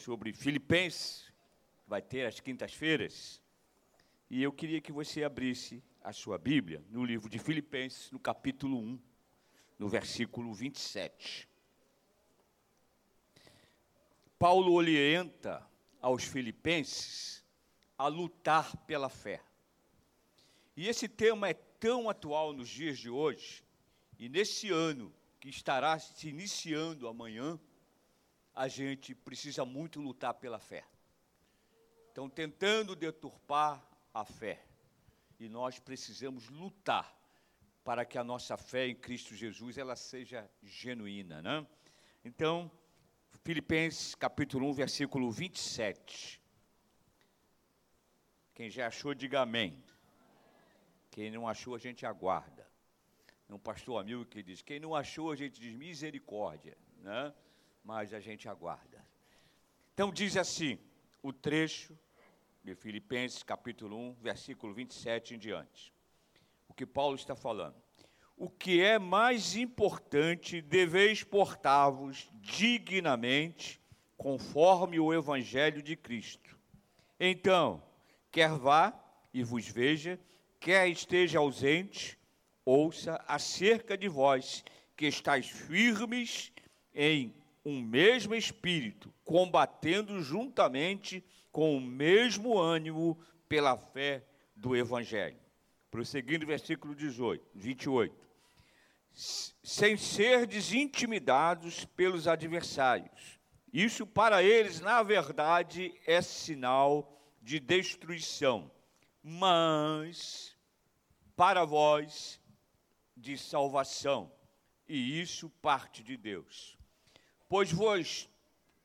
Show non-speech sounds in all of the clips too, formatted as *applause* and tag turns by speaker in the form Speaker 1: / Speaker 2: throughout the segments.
Speaker 1: sobre Filipenses, vai ter às quintas-feiras. E eu queria que você abrisse a sua Bíblia no livro de Filipenses, no capítulo 1, no versículo 27. Paulo orienta aos filipenses a lutar pela fé. E esse tema é tão atual nos dias de hoje, e nesse ano que estará se iniciando amanhã, a gente precisa muito lutar pela fé. Estão tentando deturpar a fé. E nós precisamos lutar para que a nossa fé em Cristo Jesus ela seja genuína, né? Então, Filipenses capítulo 1, versículo 27. Quem já achou, diga amém. Quem não achou, a gente aguarda. Um pastor amigo que diz: quem não achou, a gente diz misericórdia, né? Mas a gente aguarda. Então, diz assim o trecho de Filipenses, capítulo 1, versículo 27 em diante. O que Paulo está falando. O que é mais importante, deveis portar-vos dignamente, conforme o evangelho de Cristo. Então, quer vá e vos veja, quer esteja ausente, ouça acerca de vós, que estáis firmes em um mesmo espírito, combatendo juntamente com o mesmo ânimo pela fé do Evangelho. Prosseguindo, versículo 18, 28. Sem ser desintimidados pelos adversários. Isso para eles, na verdade, é sinal de destruição, mas para vós de salvação. E isso parte de Deus pois vos,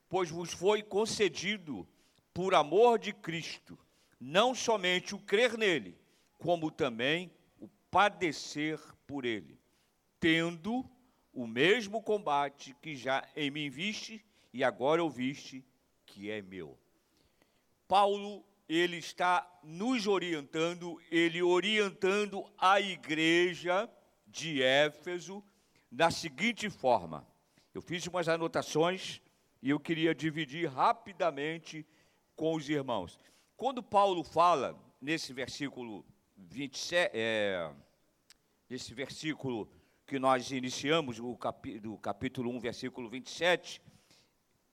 Speaker 1: pois vos foi concedido, por amor de Cristo, não somente o crer nele, como também o padecer por ele, tendo o mesmo combate que já em mim viste e agora ouviste que é meu. Paulo, ele está nos orientando, ele orientando a igreja de Éfeso da seguinte forma: eu fiz umas anotações e eu queria dividir rapidamente com os irmãos. Quando Paulo fala nesse versículo 27, é, nesse versículo que nós iniciamos, o capi, do capítulo 1, versículo 27,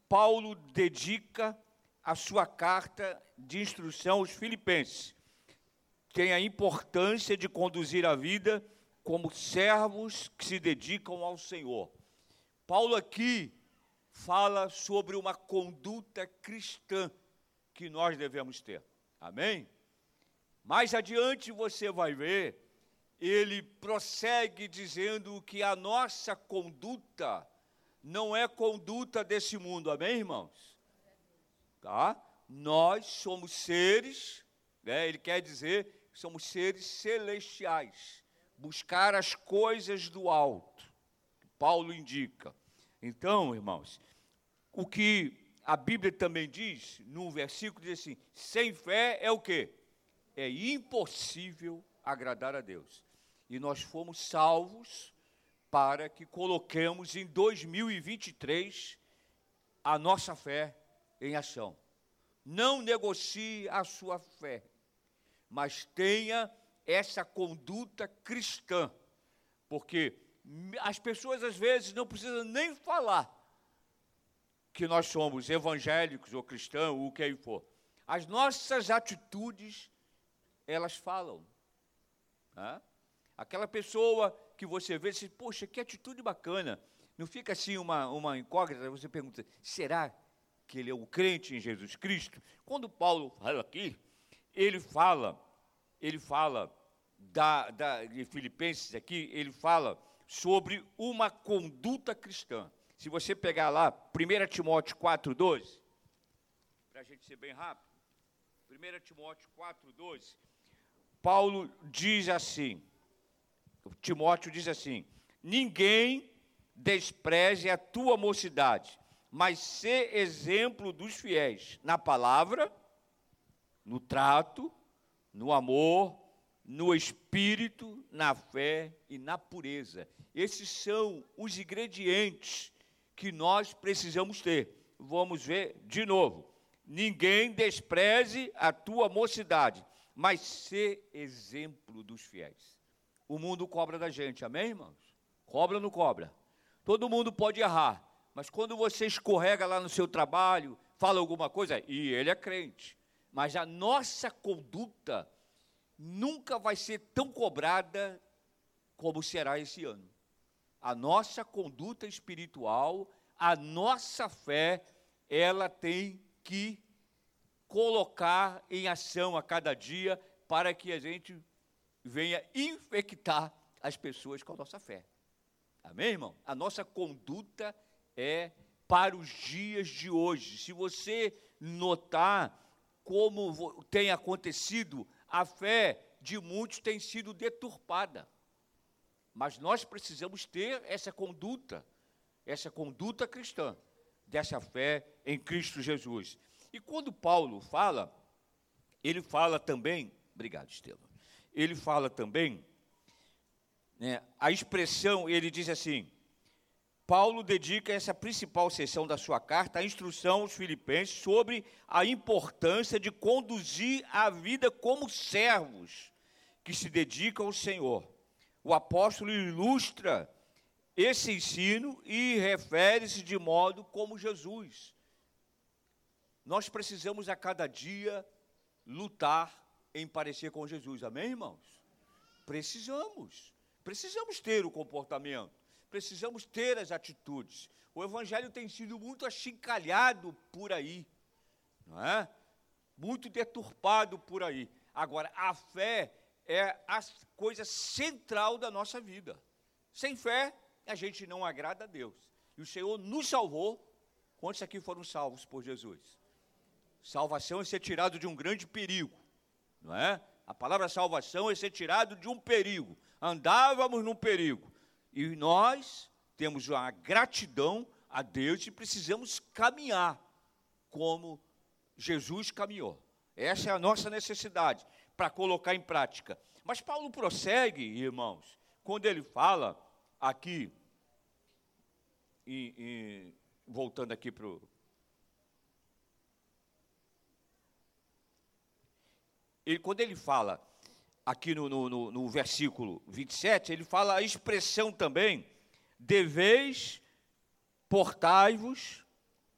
Speaker 1: Paulo dedica a sua carta de instrução aos filipenses. Tem a importância de conduzir a vida como servos que se dedicam ao Senhor. Paulo aqui fala sobre uma conduta cristã que nós devemos ter. Amém? Mais adiante você vai ver, ele prossegue dizendo que a nossa conduta não é conduta desse mundo. Amém, irmãos? Tá? Nós somos seres, né? ele quer dizer somos seres celestiais. Buscar as coisas do alto. Paulo indica. Então, irmãos, o que a Bíblia também diz, num versículo, diz assim: sem fé é o quê? É impossível agradar a Deus. E nós fomos salvos para que coloquemos em 2023 a nossa fé em ação. Não negocie a sua fé, mas tenha essa conduta cristã, porque as pessoas às vezes não precisam nem falar que nós somos evangélicos ou cristãos, ou o que aí for. As nossas atitudes, elas falam. Né? Aquela pessoa que você vê, você, poxa, que atitude bacana. Não fica assim uma, uma incógnita, você pergunta, será que ele é um crente em Jesus Cristo? Quando Paulo fala aqui, ele fala, ele fala da, da, de Filipenses aqui, ele fala sobre uma conduta cristã. Se você pegar lá, 1 Timóteo 4,12, para a gente ser bem rápido, 1 Timóteo 4,12, Paulo diz assim, Timóteo diz assim: ninguém despreze a tua mocidade, mas ser exemplo dos fiéis na palavra, no trato, no amor, no espírito, na fé e na pureza. Esses são os ingredientes que nós precisamos ter. vamos ver de novo. Ninguém despreze a tua mocidade, mas ser exemplo dos fiéis. O mundo cobra da gente, amém, irmãos? Cobra ou não cobra? Todo mundo pode errar, mas quando você escorrega lá no seu trabalho, fala alguma coisa, e ele é crente, mas a nossa conduta nunca vai ser tão cobrada como será esse ano. A nossa conduta espiritual, a nossa fé, ela tem que colocar em ação a cada dia para que a gente venha infectar as pessoas com a nossa fé. Amém, irmão? A nossa conduta é para os dias de hoje. Se você notar como tem acontecido, a fé de muitos tem sido deturpada. Mas nós precisamos ter essa conduta, essa conduta cristã, dessa fé em Cristo Jesus. E quando Paulo fala, ele fala também, obrigado, Estevam, ele fala também, né, a expressão, ele diz assim, Paulo dedica essa principal sessão da sua carta à instrução aos filipenses sobre a importância de conduzir a vida como servos que se dedicam ao Senhor o apóstolo ilustra esse ensino e refere-se de modo como Jesus. Nós precisamos a cada dia lutar em parecer com Jesus, amém, irmãos? Precisamos, precisamos ter o comportamento, precisamos ter as atitudes. O evangelho tem sido muito achincalhado por aí, não é? Muito deturpado por aí. Agora, a fé é a coisa central da nossa vida. Sem fé, a gente não agrada a Deus. E o Senhor nos salvou. Quantos aqui foram salvos por Jesus? Salvação é ser tirado de um grande perigo, não é? A palavra salvação é ser tirado de um perigo. Andávamos num perigo. E nós temos uma gratidão a Deus e precisamos caminhar como Jesus caminhou. Essa é a nossa necessidade para colocar em prática. Mas Paulo prossegue, irmãos, quando ele fala aqui, e, e voltando aqui para o. Ele, quando ele fala aqui no, no, no, no versículo 27, ele fala a expressão também, deveis portai-vos,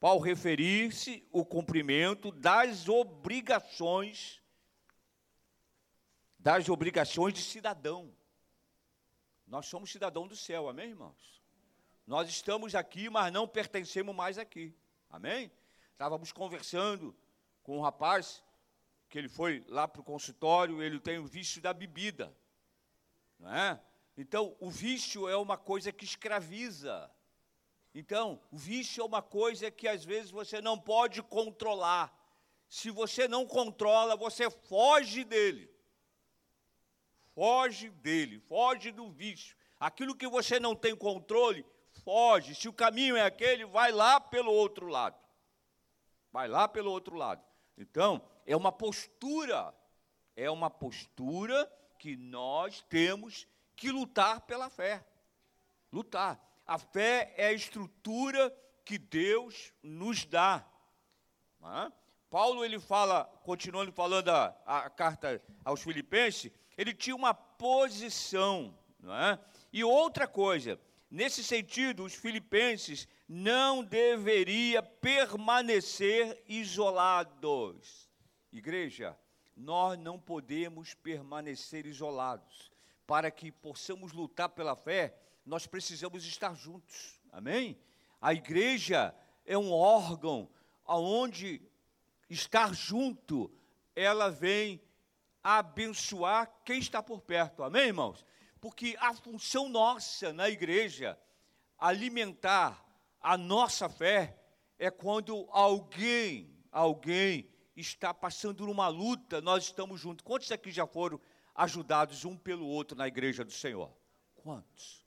Speaker 1: ao referir-se o cumprimento das obrigações das obrigações de cidadão. Nós somos cidadão do céu, amém, irmãos? Nós estamos aqui, mas não pertencemos mais aqui, amém? Estávamos conversando com um rapaz, que ele foi lá para o consultório, ele tem o vício da bebida, não é? Então, o vício é uma coisa que escraviza. Então, o vício é uma coisa que às vezes você não pode controlar. Se você não controla, você foge dele. Foge dele, foge do vício. Aquilo que você não tem controle, foge. Se o caminho é aquele, vai lá pelo outro lado. Vai lá pelo outro lado. Então, é uma postura, é uma postura que nós temos que lutar pela fé. Lutar. A fé é a estrutura que Deus nos dá. Paulo ele fala, continuando falando a, a carta aos Filipenses, ele tinha uma posição. É? E outra coisa, nesse sentido, os filipenses não deveriam permanecer isolados. Igreja, nós não podemos permanecer isolados. Para que possamos lutar pela fé, nós precisamos estar juntos. Amém? A igreja é um órgão aonde estar junto, ela vem abençoar quem está por perto. Amém, irmãos? Porque a função nossa na igreja, alimentar a nossa fé, é quando alguém, alguém está passando numa luta, nós estamos juntos. Quantos aqui já foram ajudados um pelo outro na igreja do Senhor? Quantos?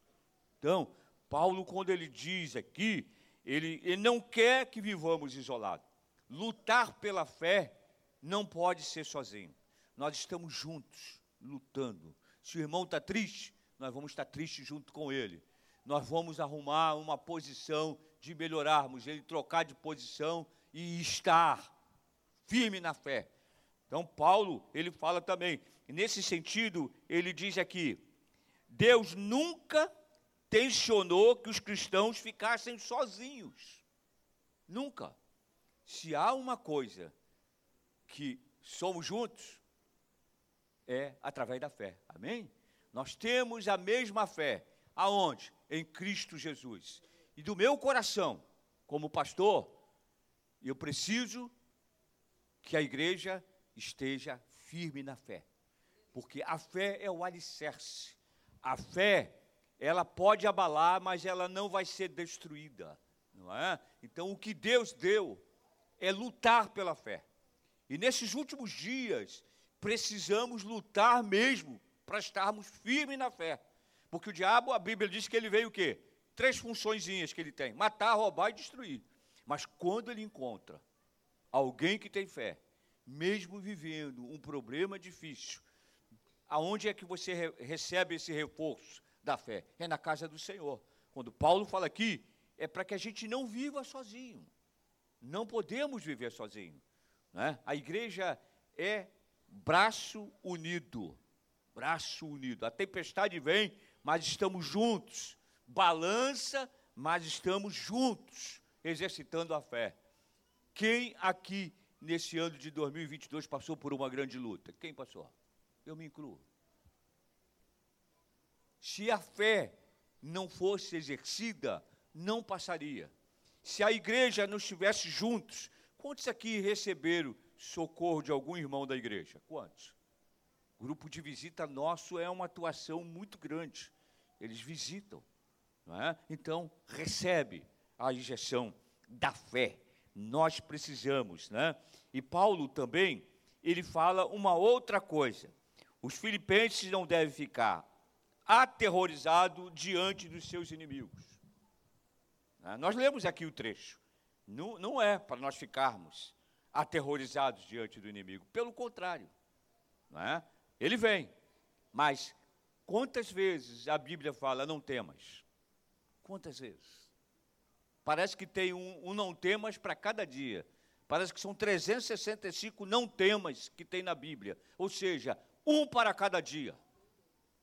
Speaker 1: Então, Paulo, quando ele diz aqui, ele, ele não quer que vivamos isolados. Lutar pela fé não pode ser sozinho nós estamos juntos, lutando. Se o irmão está triste, nós vamos estar tristes junto com ele. Nós vamos arrumar uma posição de melhorarmos, ele trocar de posição e estar firme na fé. Então, Paulo, ele fala também, nesse sentido, ele diz aqui: Deus nunca tensionou que os cristãos ficassem sozinhos. Nunca. Se há uma coisa que somos juntos, é através da fé. Amém? Nós temos a mesma fé. Aonde? Em Cristo Jesus. E do meu coração, como pastor, eu preciso que a igreja esteja firme na fé. Porque a fé é o alicerce. A fé, ela pode abalar, mas ela não vai ser destruída. Não é? Então, o que Deus deu é lutar pela fé. E nesses últimos dias, precisamos lutar mesmo para estarmos firmes na fé. Porque o diabo, a Bíblia diz que ele veio o quê? Três funçõezinhas que ele tem: matar, roubar e destruir. Mas quando ele encontra alguém que tem fé, mesmo vivendo um problema difícil, aonde é que você re recebe esse reforço da fé? É na casa do Senhor. Quando Paulo fala aqui, é para que a gente não viva sozinho. Não podemos viver sozinho. Né? A igreja é braço unido. Braço unido. A tempestade vem, mas estamos juntos. Balança, mas estamos juntos, exercitando a fé. Quem aqui nesse ano de 2022 passou por uma grande luta? Quem passou? Eu me incluo. Se a fé não fosse exercida, não passaria. Se a igreja não estivesse juntos, quantos aqui receberam socorro de algum irmão da igreja? Quantos? Grupo de visita nosso é uma atuação muito grande. Eles visitam, é? Então recebe a injeção da fé nós precisamos, né? E Paulo também, ele fala uma outra coisa. Os filipenses não devem ficar aterrorizados diante dos seus inimigos. Né? Nós lemos aqui o trecho. Não, não é para nós ficarmos aterrorizados diante do inimigo. Pelo contrário. Né? Ele vem. Mas quantas vezes a Bíblia fala, não temas? Quantas vezes? Parece que tem um, um não temas para cada dia. Parece que são 365 não temas que tem na Bíblia. Ou seja, um para cada dia.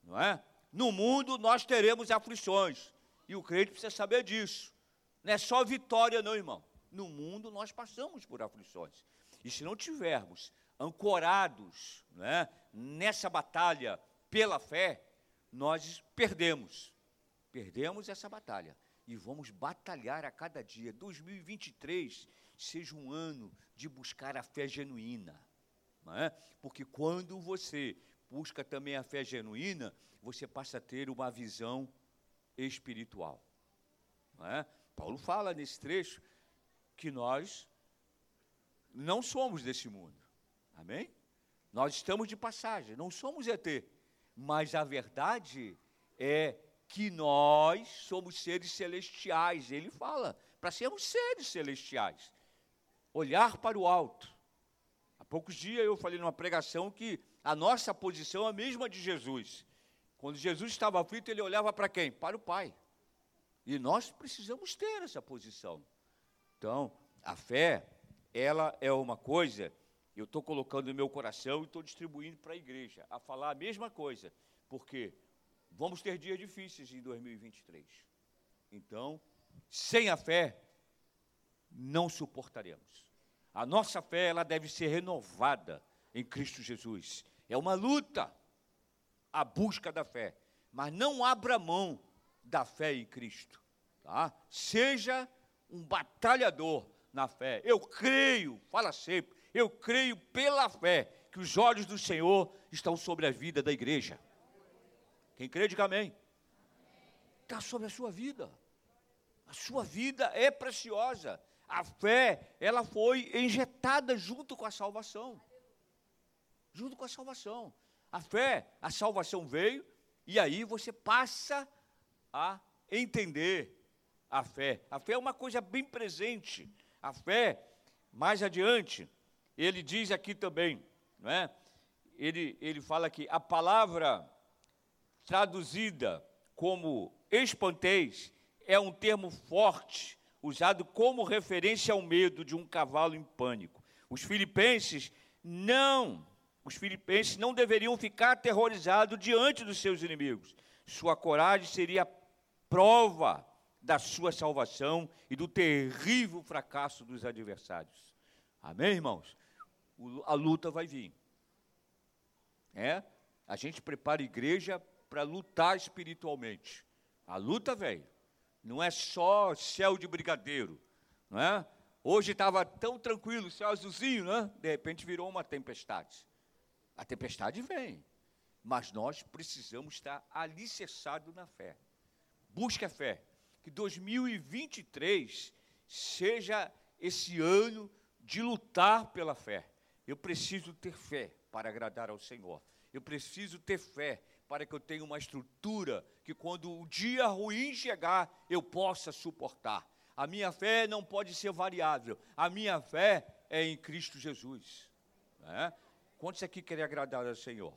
Speaker 1: Não é? No mundo nós teremos aflições. E o crente precisa saber disso. Não é só vitória, não, irmão. No mundo nós passamos por aflições. E se não tivermos ancorados né, nessa batalha pela fé, nós perdemos. Perdemos essa batalha e vamos batalhar a cada dia. 2023 seja um ano de buscar a fé genuína. É? Porque quando você busca também a fé genuína, você passa a ter uma visão espiritual. É? Paulo fala nesse trecho que nós não somos desse mundo. Amém? Nós estamos de passagem, não somos ET. Mas a verdade é que nós somos seres celestiais. Ele fala, para sermos seres celestiais. Olhar para o alto. Há poucos dias eu falei numa pregação que a nossa posição é a mesma de Jesus. Quando Jesus estava aflito, ele olhava para quem? Para o Pai. E nós precisamos ter essa posição. Então, a fé, ela é uma coisa, eu estou colocando no meu coração e estou distribuindo para a igreja, a falar a mesma coisa. Porque Vamos ter dias difíceis em 2023. Então, sem a fé, não suportaremos. A nossa fé, ela deve ser renovada em Cristo Jesus. É uma luta, a busca da fé. Mas não abra mão da fé em Cristo. Tá? Seja um batalhador na fé. Eu creio, fala sempre, eu creio pela fé que os olhos do Senhor estão sobre a vida da igreja. Quem crê, diga amém. Está sobre a sua vida. A sua vida é preciosa. A fé, ela foi injetada junto com a salvação. Junto com a salvação. A fé, a salvação veio, e aí você passa a entender a fé. A fé é uma coisa bem presente. A fé, mais adiante, ele diz aqui também, não é? Ele, ele fala que a palavra traduzida como espanteis, é um termo forte usado como referência ao medo de um cavalo em pânico. Os filipenses não, os filipenses não deveriam ficar aterrorizados diante dos seus inimigos. Sua coragem seria prova da sua salvação e do terrível fracasso dos adversários. Amém, irmãos? A luta vai vir. É? A gente prepara a igreja para lutar espiritualmente. A luta vem. Não é só céu de brigadeiro, não é? Hoje estava tão tranquilo, céu azulzinho, né? De repente virou uma tempestade. A tempestade vem, mas nós precisamos estar alicerçados na fé. Busque a fé. Que 2023 seja esse ano de lutar pela fé. Eu preciso ter fé para agradar ao Senhor. Eu preciso ter fé para que eu tenha uma estrutura que quando o dia ruim chegar, eu possa suportar. A minha fé não pode ser variável. A minha fé é em Cristo Jesus. Né? Quantos aqui querem agradar ao Senhor?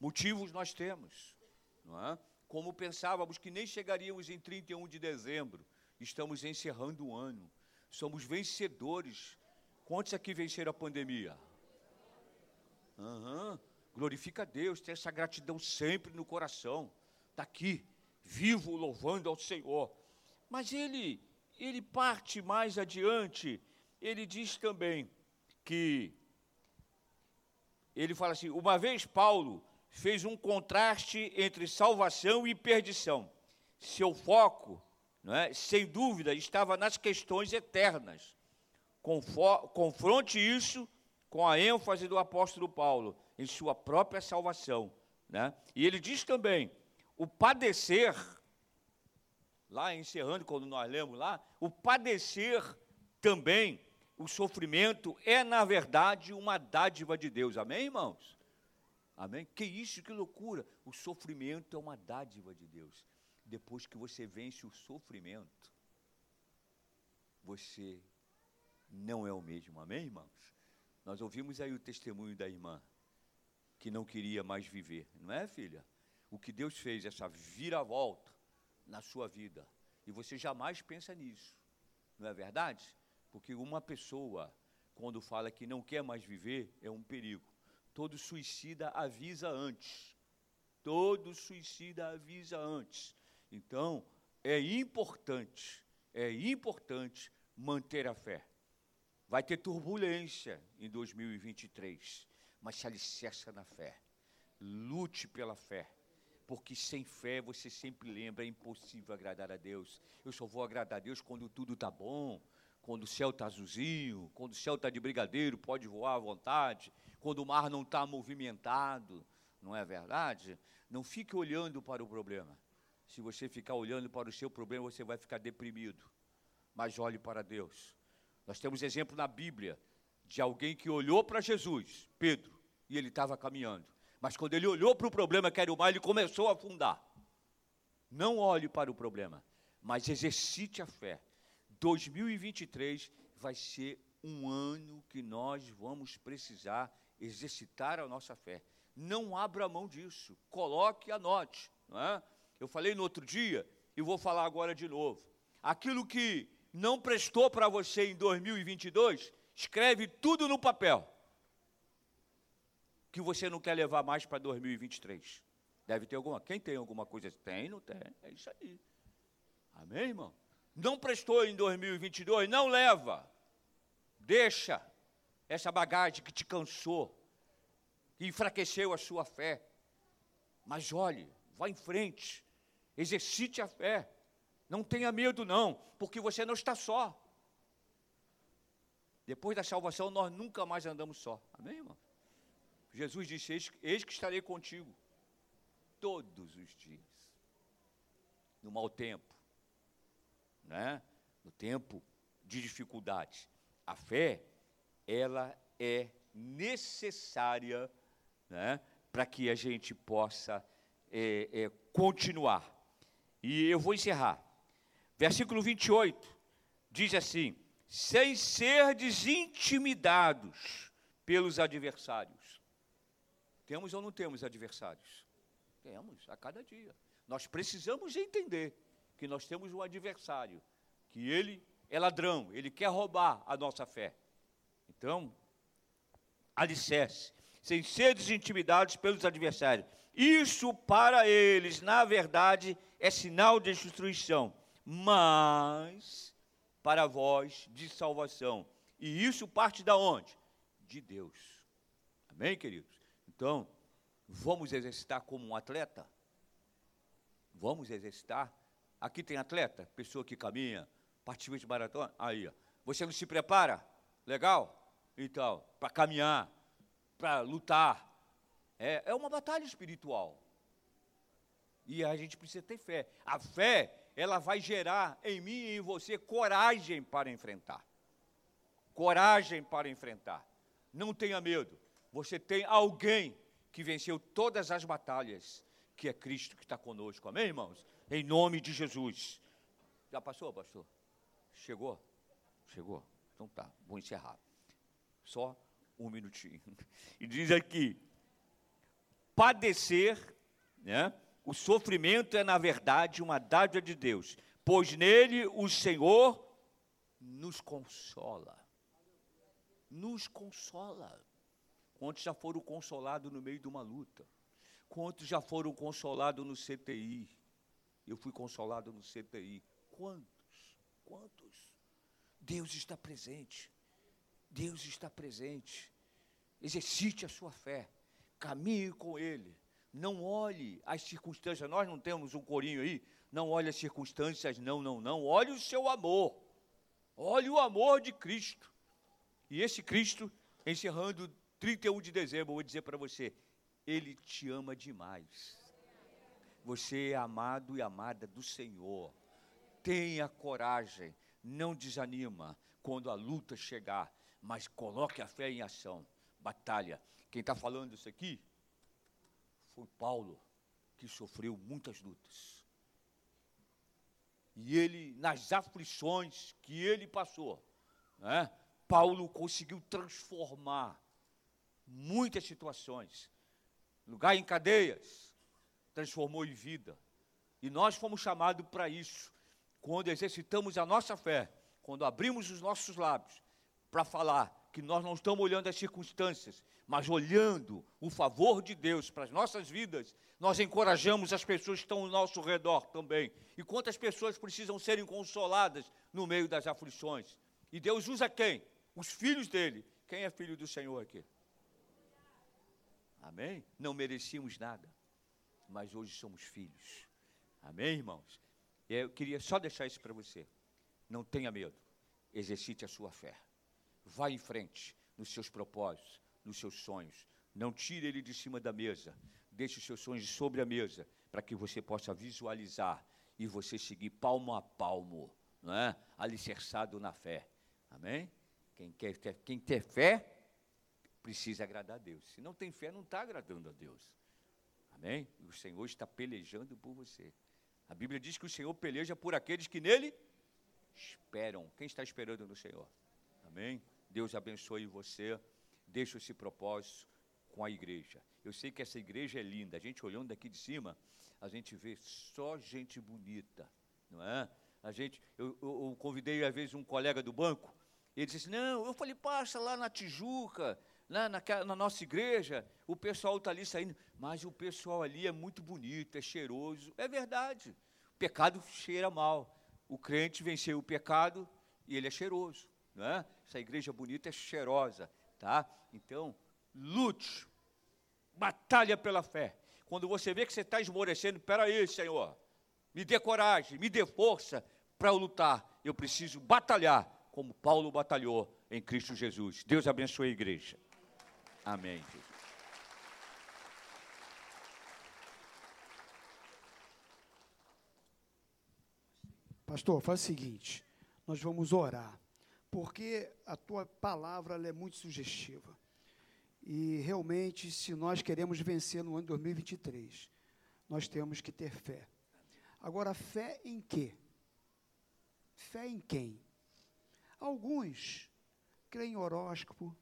Speaker 1: Motivos nós temos. Não é? Como pensávamos que nem chegaríamos em 31 de dezembro, estamos encerrando o ano. Somos vencedores. Quantos aqui venceram a pandemia? Uhum. Glorifica a Deus, tem essa gratidão sempre no coração. Está aqui, vivo, louvando ao Senhor. Mas ele, ele parte mais adiante, ele diz também que, ele fala assim, uma vez Paulo fez um contraste entre salvação e perdição. Seu foco, não é, sem dúvida, estava nas questões eternas. Confronte isso com a ênfase do apóstolo Paulo em sua própria salvação. Né? E ele diz também: o padecer, lá encerrando, quando nós lemos lá, o padecer também, o sofrimento, é na verdade uma dádiva de Deus. Amém, irmãos? Amém? Que isso, que loucura! O sofrimento é uma dádiva de Deus. Depois que você vence o sofrimento, você não é o mesmo. Amém, irmãos? Nós ouvimos aí o testemunho da irmã que não queria mais viver, não é, filha? O que Deus fez, essa viravolta na sua vida, e você jamais pensa nisso, não é verdade? Porque uma pessoa, quando fala que não quer mais viver, é um perigo. Todo suicida avisa antes. Todo suicida avisa antes. Então, é importante, é importante manter a fé. Vai ter turbulência em 2023, mas se alicerça na fé. Lute pela fé. Porque sem fé você sempre lembra, é impossível agradar a Deus. Eu só vou agradar a Deus quando tudo está bom, quando o céu está azulzinho, quando o céu está de brigadeiro, pode voar à vontade, quando o mar não está movimentado, não é verdade? Não fique olhando para o problema. Se você ficar olhando para o seu problema, você vai ficar deprimido. Mas olhe para Deus. Nós temos exemplo na Bíblia de alguém que olhou para Jesus, Pedro, e ele estava caminhando. Mas quando ele olhou para o problema que era o mar, ele começou a afundar. Não olhe para o problema, mas exercite a fé. 2023 vai ser um ano que nós vamos precisar exercitar a nossa fé. Não abra mão disso, coloque e anote. Não é? Eu falei no outro dia e vou falar agora de novo. Aquilo que não prestou para você em 2022, escreve tudo no papel. Que você não quer levar mais para 2023. Deve ter alguma. Quem tem alguma coisa? Tem, não tem. É isso aí. Amém, irmão? Não prestou em 2022, não leva. Deixa essa bagagem que te cansou, que enfraqueceu a sua fé. Mas olhe, vá em frente, exercite a fé. Não tenha medo, não, porque você não está só. Depois da salvação, nós nunca mais andamos só. Amém, irmão? Jesus disse: eis, eis que estarei contigo todos os dias. No mau tempo, né? no tempo de dificuldade. A fé, ela é necessária né? para que a gente possa é, é, continuar. E eu vou encerrar. Versículo 28 diz assim: sem ser desintimidados pelos adversários. Temos ou não temos adversários? Temos, a cada dia. Nós precisamos entender que nós temos um adversário que ele é ladrão, ele quer roubar a nossa fé. Então, alicerce, sem seres intimidados pelos adversários. Isso para eles, na verdade, é sinal de destruição, mas para vós de salvação. E isso parte da onde? De Deus. Amém, queridos? Então, vamos exercitar como um atleta? Vamos exercitar. Aqui tem atleta, pessoa que caminha, participa de maratona. Aí, ó. você não se prepara? Legal? Então, para caminhar, para lutar. É, é uma batalha espiritual. E a gente precisa ter fé. A fé, ela vai gerar em mim e em você coragem para enfrentar. Coragem para enfrentar. Não tenha medo. Você tem alguém que venceu todas as batalhas, que é Cristo que está conosco. Amém, irmãos? Em nome de Jesus. Já passou, pastor? Chegou? Chegou? Então tá, vou encerrar. Só um minutinho. *laughs* E diz aqui: padecer, né? O sofrimento é, na verdade, uma dádiva de Deus, pois nele o Senhor nos consola. Nos consola. Quantos já foram consolados no meio de uma luta? Quantos já foram consolados no CTI? Eu fui consolado no CTI. Quantos? Quantos? Deus está presente. Deus está presente. Exercite a sua fé. Caminhe com Ele. Não olhe as circunstâncias. Nós não temos um corinho aí. Não olhe as circunstâncias, não, não, não. Olhe o seu amor. Olhe o amor de Cristo. E esse Cristo, encerrando 31 de dezembro, eu vou dizer para você: Ele te ama demais. Você é amado e amada do Senhor. Tenha coragem, não desanima quando a luta chegar, mas coloque a fé em ação. Batalha. Quem está falando isso aqui foi Paulo, que sofreu muitas lutas. E ele, nas aflições que ele passou, né, Paulo conseguiu transformar muitas situações. Lugar em cadeias, transformou em vida. E nós fomos chamados para isso, quando exercitamos a nossa fé, quando abrimos os nossos lábios para falar que nós não estamos olhando as circunstâncias, mas olhando o favor de Deus para as nossas vidas, nós encorajamos as pessoas que estão ao nosso redor também. E quantas pessoas precisam serem consoladas no meio das aflições? E Deus usa quem? Os filhos dele. Quem é filho do Senhor aqui? Amém? Não merecíamos nada, mas hoje somos filhos. Amém, irmãos? Eu queria só deixar isso para você. Não tenha medo. Exercite a sua fé. Vá em frente nos seus propósitos, nos seus sonhos. Não tire ele de cima da mesa. Deixe os seus sonhos sobre a mesa, para que você possa visualizar e você seguir palmo a palmo, não é? alicerçado na fé. Amém? Quem quer, quem tem fé, precisa agradar a Deus. Se não tem fé, não está agradando a Deus. Amém? O Senhor está pelejando por você. A Bíblia diz que o Senhor peleja por aqueles que nele esperam. Quem está esperando no Senhor? Amém? Deus abençoe você. Deixa esse propósito com a igreja. Eu sei que essa igreja é linda. A gente olhando daqui de cima, a gente vê só gente bonita, não é? A gente, eu, eu, eu convidei às vezes um colega do banco. Ele disse: Não, eu falei, passa lá na Tijuca, na, na, na nossa igreja, o pessoal está ali saindo, mas o pessoal ali é muito bonito, é cheiroso. É verdade. O pecado cheira mal. O crente venceu o pecado e ele é cheiroso. Não é? Essa igreja bonita é cheirosa. Tá? Então, lute, batalha pela fé. Quando você vê que você está esmorecendo, peraí, Senhor, me dê coragem, me dê força para lutar. Eu preciso batalhar como Paulo batalhou em Cristo Jesus. Deus abençoe a igreja. Amém.
Speaker 2: Pastor, faz o seguinte: nós vamos orar, porque a tua palavra é muito sugestiva. E realmente, se nós queremos vencer no ano de 2023, nós temos que ter fé. Agora, fé em quê? Fé em quem? Alguns creem em horóscopo,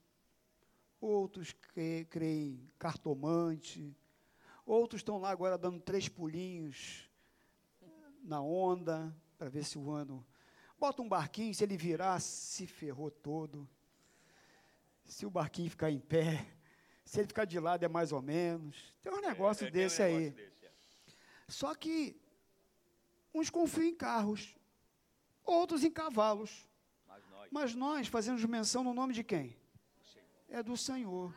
Speaker 2: outros creem em cartomante, outros estão lá agora dando três pulinhos na onda para ver se o ano. Bota um barquinho, se ele virar, se ferrou todo. Se o barquinho ficar em pé, *laughs* se ele ficar de lado é mais ou menos. Tem um negócio é, é, desse um negócio aí. Desse, é. Só que uns confiam em carros, outros em cavalos. Mas nós, Mas nós fazemos menção no nome de quem? É do Senhor.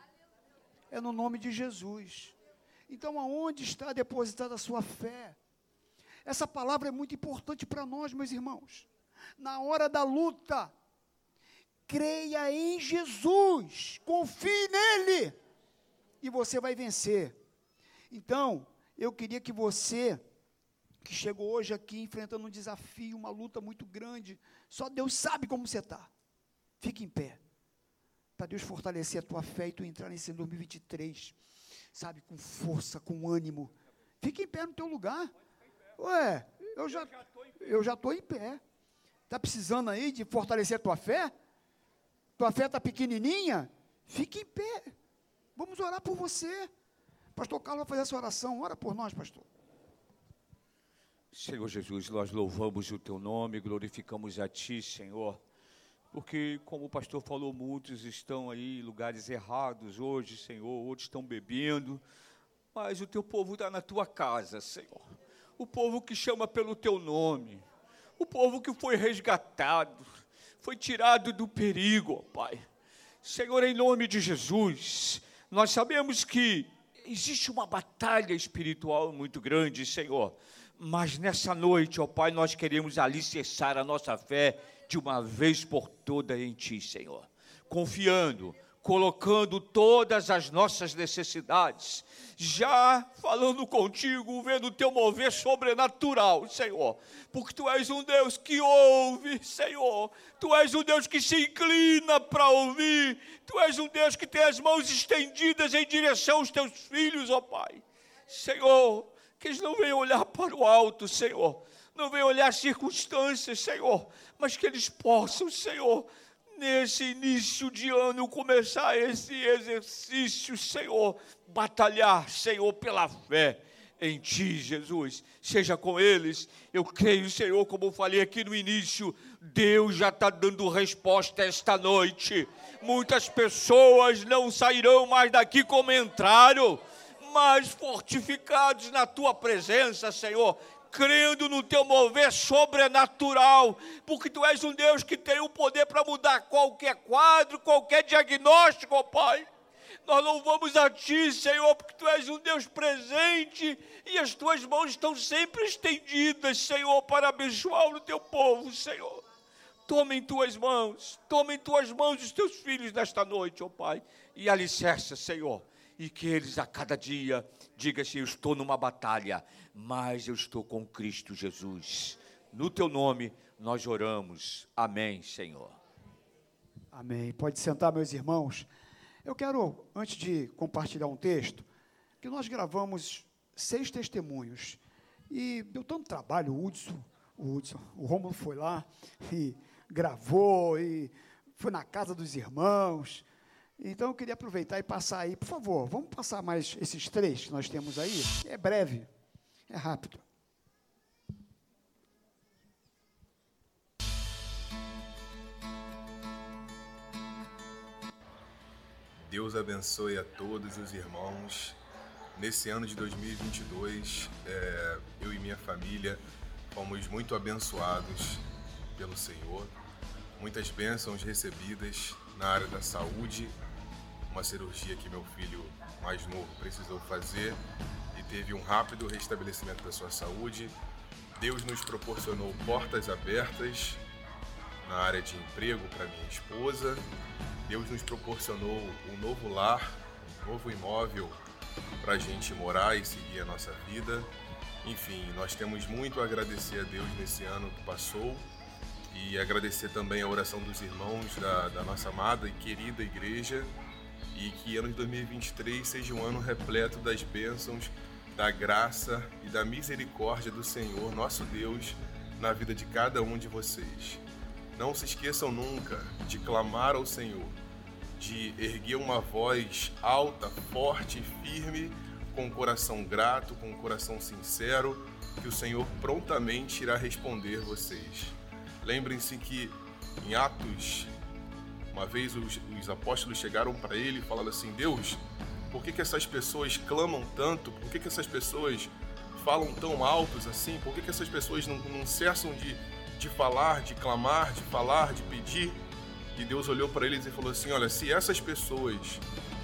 Speaker 2: É no nome de Jesus. Então, aonde está depositada a sua fé? Essa palavra é muito importante para nós, meus irmãos. Na hora da luta, creia em Jesus, confie nele, e você vai vencer. Então, eu queria que você, que chegou hoje aqui enfrentando um desafio, uma luta muito grande, só Deus sabe como você está. Fique em pé, para Deus fortalecer a tua fé e tu entrar nesse 2023, sabe, com força, com ânimo. Fique em pé no teu lugar. Ué, eu já eu já estou em pé. Está precisando aí de fortalecer a tua fé? Tua fé está pequenininha? Fique em pé. Vamos orar por você. Pastor Carlos vai fazer essa oração. Ora por nós, pastor.
Speaker 1: Senhor Jesus, nós louvamos o teu nome, glorificamos a ti, Senhor. Porque, como o pastor falou, muitos estão aí em lugares errados hoje, Senhor, outros estão bebendo, mas o teu povo está na tua casa, Senhor o povo que chama pelo teu nome, o povo que foi resgatado, foi tirado do perigo, Pai. Senhor, em nome de Jesus, nós sabemos que existe uma batalha espiritual muito grande, Senhor, mas nessa noite, ó Pai, nós queremos alicerçar a nossa fé de uma vez por toda em Ti, Senhor, confiando colocando todas as nossas necessidades, já falando contigo, vendo o teu mover sobrenatural, Senhor, porque tu és um Deus que ouve, Senhor, tu és um Deus que se inclina para ouvir, tu és um Deus que tem as mãos estendidas em direção aos teus filhos, ó Pai. Senhor, que eles não venham olhar para o alto, Senhor, não venham olhar as circunstâncias, Senhor, mas que eles possam, Senhor, nesse início de ano, começar esse exercício, Senhor, batalhar, Senhor, pela fé em Ti, Jesus. Seja com eles. Eu creio, Senhor, como eu falei aqui no início, Deus já está dando resposta esta noite. Muitas pessoas não sairão mais daqui como entraram, mas fortificados na Tua presença, Senhor crendo no teu mover sobrenatural, porque tu és um Deus que tem o poder para mudar qualquer quadro, qualquer diagnóstico, ó Pai. Nós louvamos a Ti, Senhor, porque Tu és um Deus presente e as Tuas mãos estão sempre estendidas, Senhor, para abençoar o Teu povo, Senhor. Toma em Tuas mãos, toma em Tuas mãos os Teus filhos nesta noite, ó Pai, e alicerça, Senhor, e que eles a cada dia digam assim: Eu estou numa batalha, mas eu estou com Cristo Jesus. No teu nome nós oramos. Amém, Senhor.
Speaker 2: Amém. Pode sentar, meus irmãos. Eu quero, antes de compartilhar um texto, que nós gravamos seis testemunhos. E deu tanto trabalho, o Hudson, o Hudson, o Romulo foi lá e gravou, e foi na casa dos irmãos. Então eu queria aproveitar e passar aí, por favor, vamos passar mais esses três que nós temos aí. É breve. É rápido.
Speaker 3: Deus abençoe a todos os irmãos. Nesse ano de 2022, é, eu e minha família fomos muito abençoados pelo Senhor. Muitas bênçãos recebidas na área da saúde, uma cirurgia que meu filho mais novo precisou fazer teve um rápido restabelecimento da sua saúde. Deus nos proporcionou portas abertas na área de emprego para minha esposa. Deus nos proporcionou um novo lar, um novo imóvel para a gente morar e seguir a nossa vida. Enfim, nós temos muito a agradecer a Deus nesse ano que passou e agradecer também a oração dos irmãos da, da nossa amada e querida igreja e que ano de 2023 seja um ano repleto das bênçãos da graça e da misericórdia do Senhor, nosso Deus, na vida de cada um de vocês. Não se esqueçam nunca de clamar ao Senhor, de erguer uma voz alta, forte e firme, com o coração grato, com o coração sincero, que o Senhor prontamente irá responder vocês. Lembrem-se que em Atos, uma vez os, os apóstolos chegaram para ele e falaram assim: Deus, por que, que essas pessoas clamam tanto? Por que, que essas pessoas falam tão altos assim? Por que, que essas pessoas não, não cessam de, de falar, de clamar, de falar, de pedir? E Deus olhou para eles e falou assim: Olha, se essas pessoas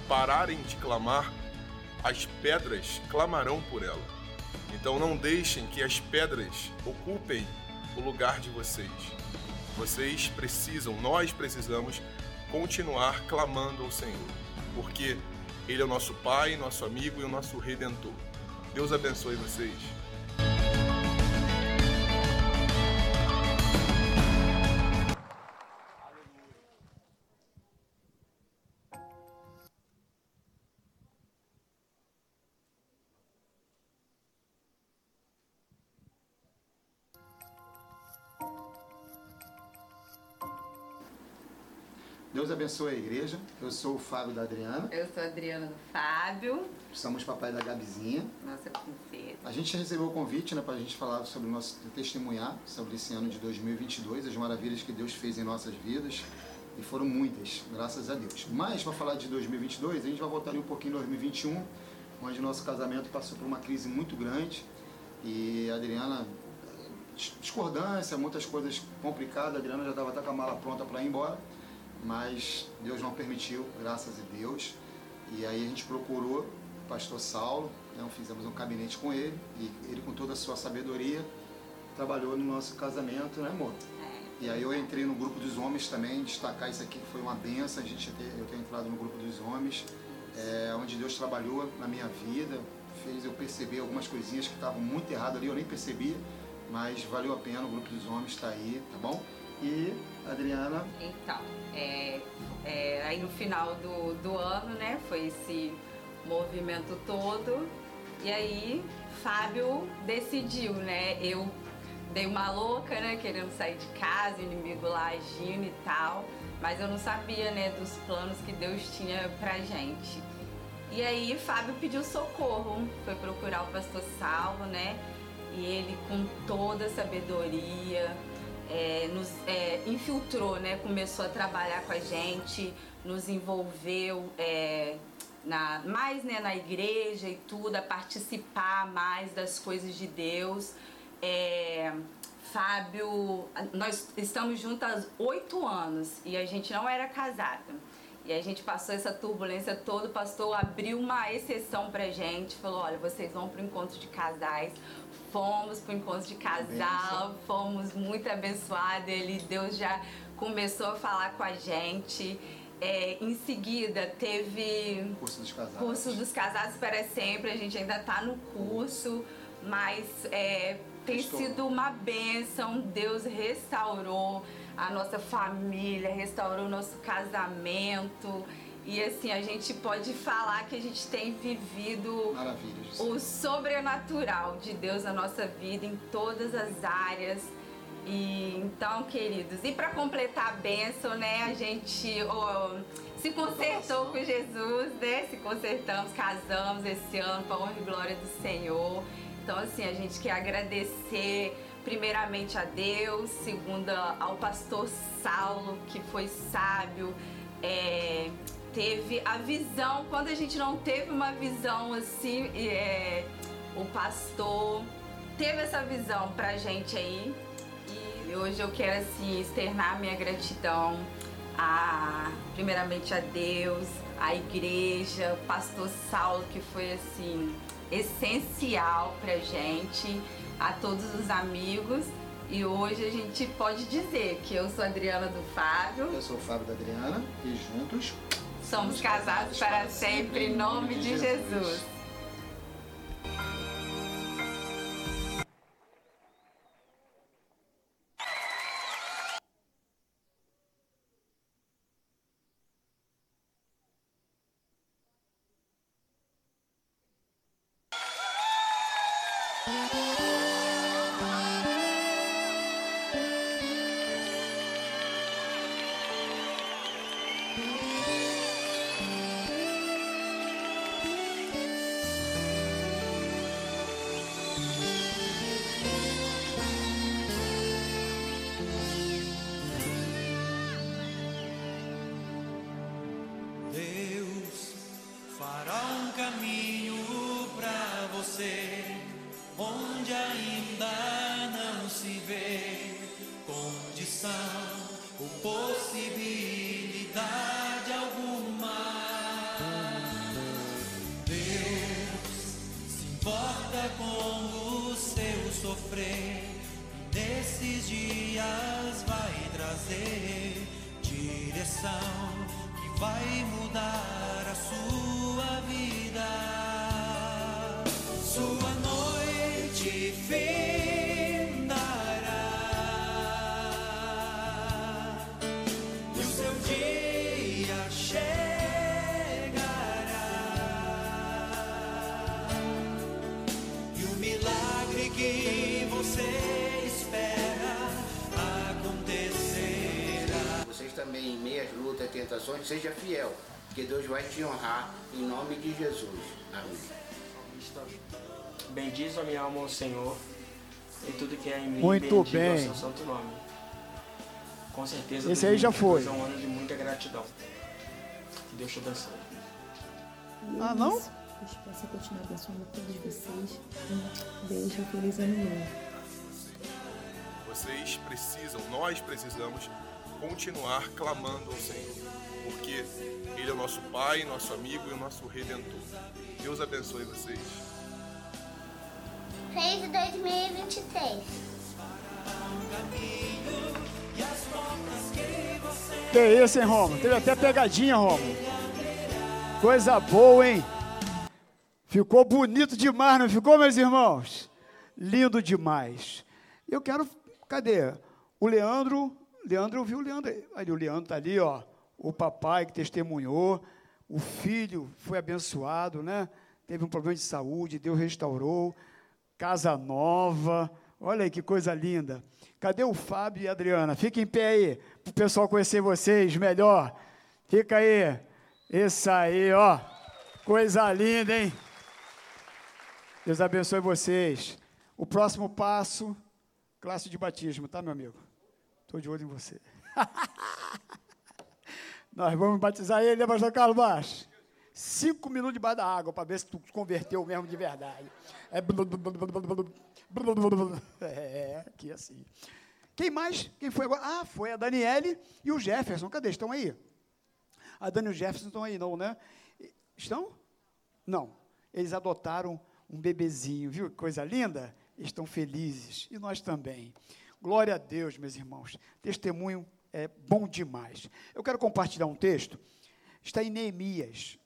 Speaker 3: pararem de clamar, as pedras clamarão por ela. Então não deixem que as pedras ocupem o lugar de vocês. Vocês precisam, nós precisamos continuar clamando ao Senhor, porque Ele é o nosso Pai, nosso amigo e o nosso Redentor. Deus abençoe vocês.
Speaker 4: Abençoe a igreja. Eu sou o Fábio da Adriana.
Speaker 5: Eu sou a Adriana do Fábio.
Speaker 4: Somos papai da Gabizinha.
Speaker 5: Nossa princesa.
Speaker 4: A gente recebeu o convite né, para a gente falar sobre o nosso testemunhar sobre esse ano de 2022, as maravilhas que Deus fez em nossas vidas. E foram muitas, graças a Deus. Mas para falar de 2022, a gente vai voltar ali um pouquinho em 2021, onde nosso casamento passou por uma crise muito grande. E a Adriana, discordância, muitas coisas complicadas. A Adriana já estava até com a mala pronta para ir embora mas Deus não permitiu, graças a Deus. E aí a gente procurou o pastor Saulo, né, fizemos um gabinete com ele, e ele com toda a sua sabedoria trabalhou no nosso casamento, né amor? E aí eu entrei no grupo dos homens também, destacar isso aqui que foi uma benção, a gente ter, eu ter entrado no grupo dos homens, é, onde Deus trabalhou na minha vida, fez eu perceber algumas coisinhas que estavam muito erradas ali, eu nem percebia, mas valeu a pena, o grupo dos homens está aí, tá bom? E Adriana?
Speaker 5: Então, é, é, aí no final do, do ano, né, foi esse movimento todo. E aí, Fábio decidiu, né? Eu dei uma louca, né, querendo sair de casa, inimigo lá agindo e tal. Mas eu não sabia, né, dos planos que Deus tinha pra gente. E aí, Fábio pediu socorro, foi procurar o pastor Salvo, né? E ele, com toda a sabedoria, é, nos é, infiltrou, né? Começou a trabalhar com a gente, nos envolveu é, na, mais né, na igreja e tudo, a participar mais das coisas de Deus. É, Fábio, nós estamos juntos há oito anos e a gente não era casada. E a gente passou essa turbulência toda, o pastor abriu uma exceção pra gente, falou, olha, vocês vão pro encontro de casais, fomos para o encontro de casal, fomos muito abençoados. Ele, Deus já começou a falar com a gente. É, em seguida teve
Speaker 4: curso dos casados,
Speaker 5: curso dos casados para sempre. A gente ainda está no curso, mas é, tem Estou. sido uma bênção. Deus restaurou a nossa família, restaurou o nosso casamento. E assim, a gente pode falar que a gente tem vivido o sobrenatural de Deus na nossa vida em todas as áreas. E então, queridos, e para completar a bênção, né, a gente oh, se consertou com Jesus, né? Se consertamos, casamos esse ano para honra e glória do Senhor. Então, assim, a gente quer agradecer primeiramente a Deus, segunda ao pastor Saulo, que foi sábio, é, teve a visão, quando a gente não teve uma visão assim, é, o pastor teve essa visão pra gente aí. E hoje eu quero assim externar minha gratidão a primeiramente a Deus, a igreja, o pastor Saulo que foi assim essencial pra gente, a todos os amigos. E hoje a gente pode dizer que eu sou Adriana do Fábio.
Speaker 4: Eu sou o Fábio da Adriana e juntos
Speaker 5: Somos casados para sempre, em nome de Jesus.
Speaker 6: Seja fiel, que Deus vai te honrar em nome de Jesus. Amém.
Speaker 7: Bendiz a minha alma ao Senhor e tudo que é em mim.
Speaker 2: Muito
Speaker 7: bendiga
Speaker 2: bem.
Speaker 7: o seu santo nome. Com certeza.
Speaker 2: Esse aí já
Speaker 7: 2022
Speaker 2: foi.
Speaker 7: É um ano de muita gratidão. Que Deus te abençoe.
Speaker 2: Ah, não?
Speaker 8: Deus possa continuar abençoando todos vocês. Um beijo, feliz ano novo.
Speaker 3: Vocês precisam, nós precisamos continuar clamando ao Senhor, porque Ele é o nosso Pai, nosso amigo e o nosso Redentor. Deus abençoe vocês.
Speaker 9: Feliz 2023.
Speaker 2: Que isso, hein, Romo? Teve até pegadinha, Romo. Coisa boa, hein? Ficou bonito demais, não ficou, meus irmãos? Lindo demais. Eu quero. Cadê? O Leandro. Leandro, eu vi o Leandro. aí. Ali, o Leandro está ali, ó. O papai que testemunhou. O filho foi abençoado, né? Teve um problema de saúde, Deus restaurou. Casa nova. Olha aí que coisa linda. Cadê o Fábio e a Adriana? Fiquem em pé aí, para o pessoal conhecer vocês melhor. Fica aí. Isso aí, ó. Coisa linda, hein? Deus abençoe vocês. O próximo passo, classe de batismo, tá, meu amigo? Estou de olho em você. *laughs* Nós vamos batizar ele, né, pastor Carlos Baixo? Cinco minutos debaixo da água para ver se tu converteu mesmo de verdade. É, é aqui assim. Quem mais? Quem foi agora? Ah, foi a Daniele e o Jefferson. Cadê? Estão aí? A Daniel e o Jefferson estão aí, não, né? Estão? Não. Eles adotaram um bebezinho, viu? Que coisa linda. Estão felizes. E nós também. Glória a Deus, meus irmãos. Testemunho é bom demais. Eu quero compartilhar um texto. Está em Neemias,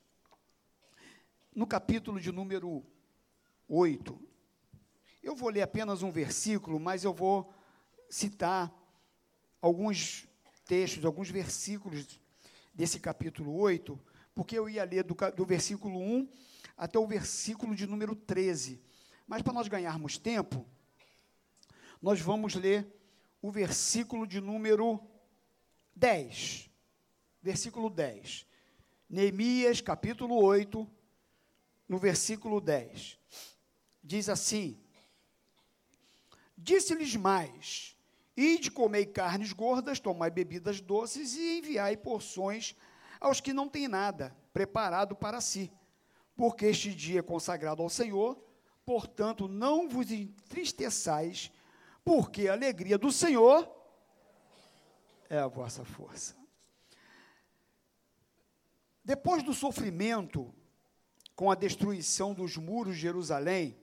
Speaker 2: no capítulo de número 8. Eu vou ler apenas um versículo, mas eu vou citar alguns textos, alguns versículos desse capítulo 8, porque eu ia ler do, do versículo 1 até o versículo de número 13. Mas para nós ganharmos tempo, nós vamos ler o versículo de número 10. Versículo 10. Neemias, capítulo 8, no versículo 10. Diz assim: Disse-lhes mais: Ide comei carnes gordas, tomai bebidas doces e enviai porções aos que não têm nada preparado para si, porque este dia é consagrado ao Senhor, portanto não vos entristeçais, porque a alegria do Senhor é a vossa força. Depois do sofrimento com a destruição dos muros de Jerusalém,